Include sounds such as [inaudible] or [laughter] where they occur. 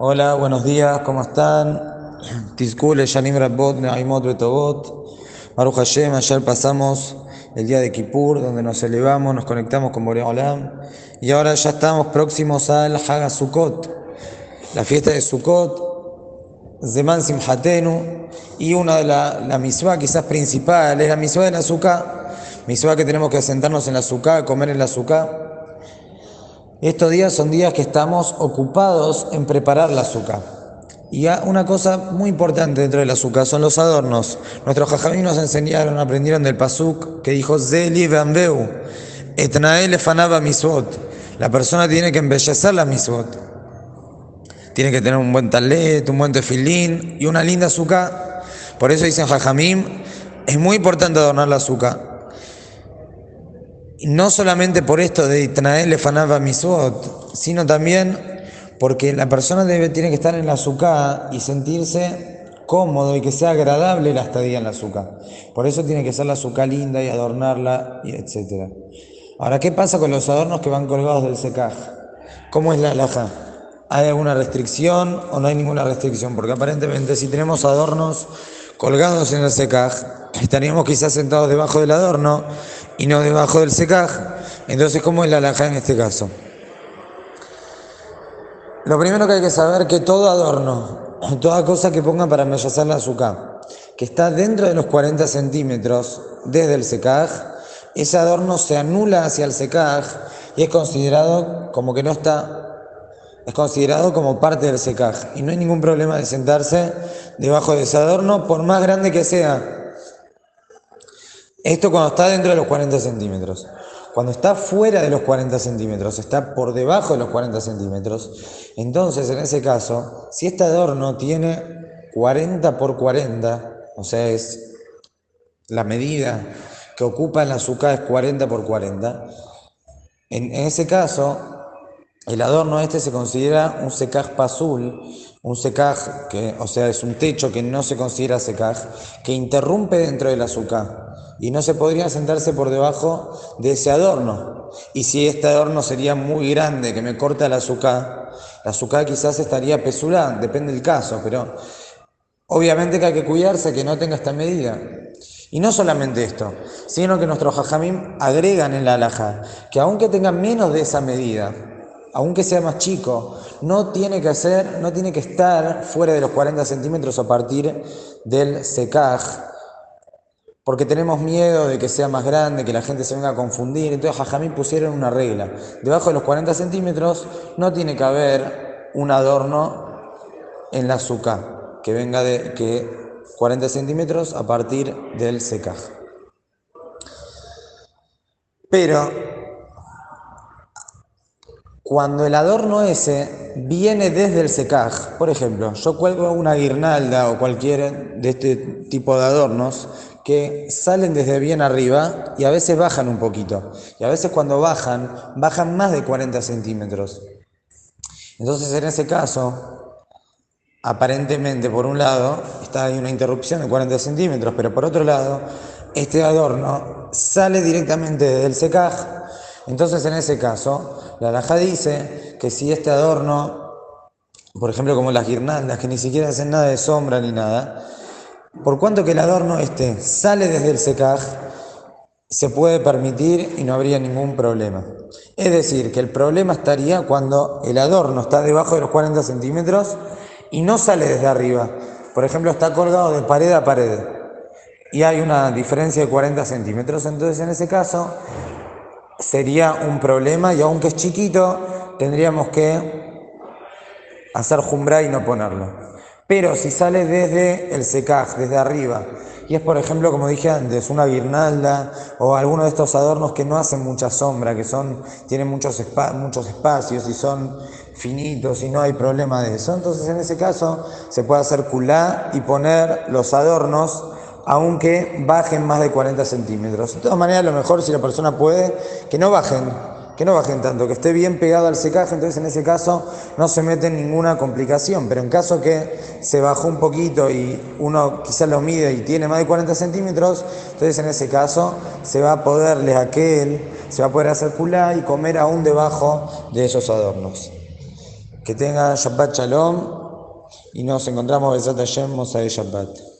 Hola, buenos días, ¿cómo están? [clears throat] Tizkule, Shanim Rabot, Neaimot Betobot. Baruch Hashem, ayer pasamos el día de Kippur, donde nos elevamos, nos conectamos con Borea Olam. Y ahora ya estamos próximos al Haga Sukkot, la fiesta de Sukkot, Zeman Simhatenu. Y una de las la misma quizás principal es la misma de la azúcar. Misma que tenemos que sentarnos en la azúcar, comer en la azúcar. Estos días son días que estamos ocupados en preparar la azúcar. Y una cosa muy importante dentro del azúcar son los adornos. Nuestros jajamí nos enseñaron, aprendieron del pasuk que dijo Zeli Bambeu, Etnael fanaba misvot. La persona tiene que embellecer la misvot. Tiene que tener un buen talet, un buen tefilín y una linda azúcar. Por eso dicen jajamim, es muy importante adornar la azúcar no solamente por esto de Itnael Lefanava Misot, sino también porque la persona debe, tiene que estar en la azúcar y sentirse cómodo y que sea agradable la estadía en la azúcar. Por eso tiene que ser la azúcar linda y adornarla, y etc. Ahora, ¿qué pasa con los adornos que van colgados del secaj? ¿Cómo es la alhaja? ¿Hay alguna restricción o no hay ninguna restricción? Porque aparentemente si tenemos adornos colgados en el secaj, estaríamos quizás sentados debajo del adorno y no debajo del secaj. Entonces, ¿cómo es la alhaja en este caso? Lo primero que hay que saber que todo adorno, [clears throat] toda cosa que ponga para embellecer la azúcar, que está dentro de los 40 centímetros desde el secaj, ese adorno se anula hacia el secaj y es considerado como que no está, es considerado como parte del secaj. Y no hay ningún problema de sentarse debajo de ese adorno, por más grande que sea. Esto cuando está dentro de los 40 centímetros. Cuando está fuera de los 40 centímetros, está por debajo de los 40 centímetros, entonces en ese caso, si este adorno tiene 40 por 40, o sea, es la medida que ocupa el azúcar es 40 por 40, en, ese caso, el adorno este se considera un secaj azul, un secaj que, o sea, es un techo que no se considera secaj, que interrumpe dentro del azúcar y no se podría sentarse por debajo de ese adorno. Y si este adorno sería muy grande, que me corta el azúcar, el azúcar quizás estaría pesulá, depende del caso, pero obviamente que hay que cuidarse que no tenga esta medida. Y no solamente esto, sino que nuestros jajamim agregan en la alhaja que aunque tenga menos de esa medida, aunque sea más chico, no tiene que hacer, no tiene que estar fuera de los 40 centímetros a partir del secaj porque tenemos miedo de que sea más grande, que la gente se venga a confundir. Entonces Jajamín pusieron una regla. Debajo de los 40 centímetros no tiene que haber un adorno en la azúcar que venga de que 40 centímetros a partir del secaj. Pero cuando el adorno ese viene desde el secaj, por ejemplo, yo cuelgo una guirnalda o cualquier de este tipo de adornos que salen desde bien arriba y a veces bajan un poquito. Y a veces cuando bajan, bajan más de 40 centímetros. Entonces en ese caso, aparentemente por un lado está ahí una interrupción de 40 centímetros, pero por otro lado, este adorno sale directamente del secaj. Entonces en ese caso, la laja dice que si este adorno, por ejemplo como las guirnaldas, que ni siquiera hacen nada de sombra ni nada, por cuanto que el adorno este sale desde el secaj, se puede permitir y no habría ningún problema. Es decir, que el problema estaría cuando el adorno está debajo de los 40 centímetros y no sale desde arriba. Por ejemplo, está colgado de pared a pared y hay una diferencia de 40 centímetros. Entonces, en ese caso, sería un problema y aunque es chiquito, tendríamos que hacer jumbra y no ponerlo. Pero si sale desde el secaj, desde arriba, y es por ejemplo, como dije antes, una guirnalda o alguno de estos adornos que no hacen mucha sombra, que son, tienen muchos, muchos espacios y son finitos y no hay problema de eso. Entonces en ese caso se puede hacer culá y poner los adornos aunque bajen más de 40 centímetros. De todas maneras, lo mejor si la persona puede, que no bajen que no bajen tanto, que esté bien pegado al secaje, entonces en ese caso no se mete en ninguna complicación, pero en caso que se bajó un poquito y uno quizás lo mide y tiene más de 40 centímetros, entonces en ese caso se va a poderle aquel, se va a poder hacer culá y comer aún debajo de esos adornos. Que tenga Shabbat Shalom y nos encontramos Besat Hashem Mosai Shabbat.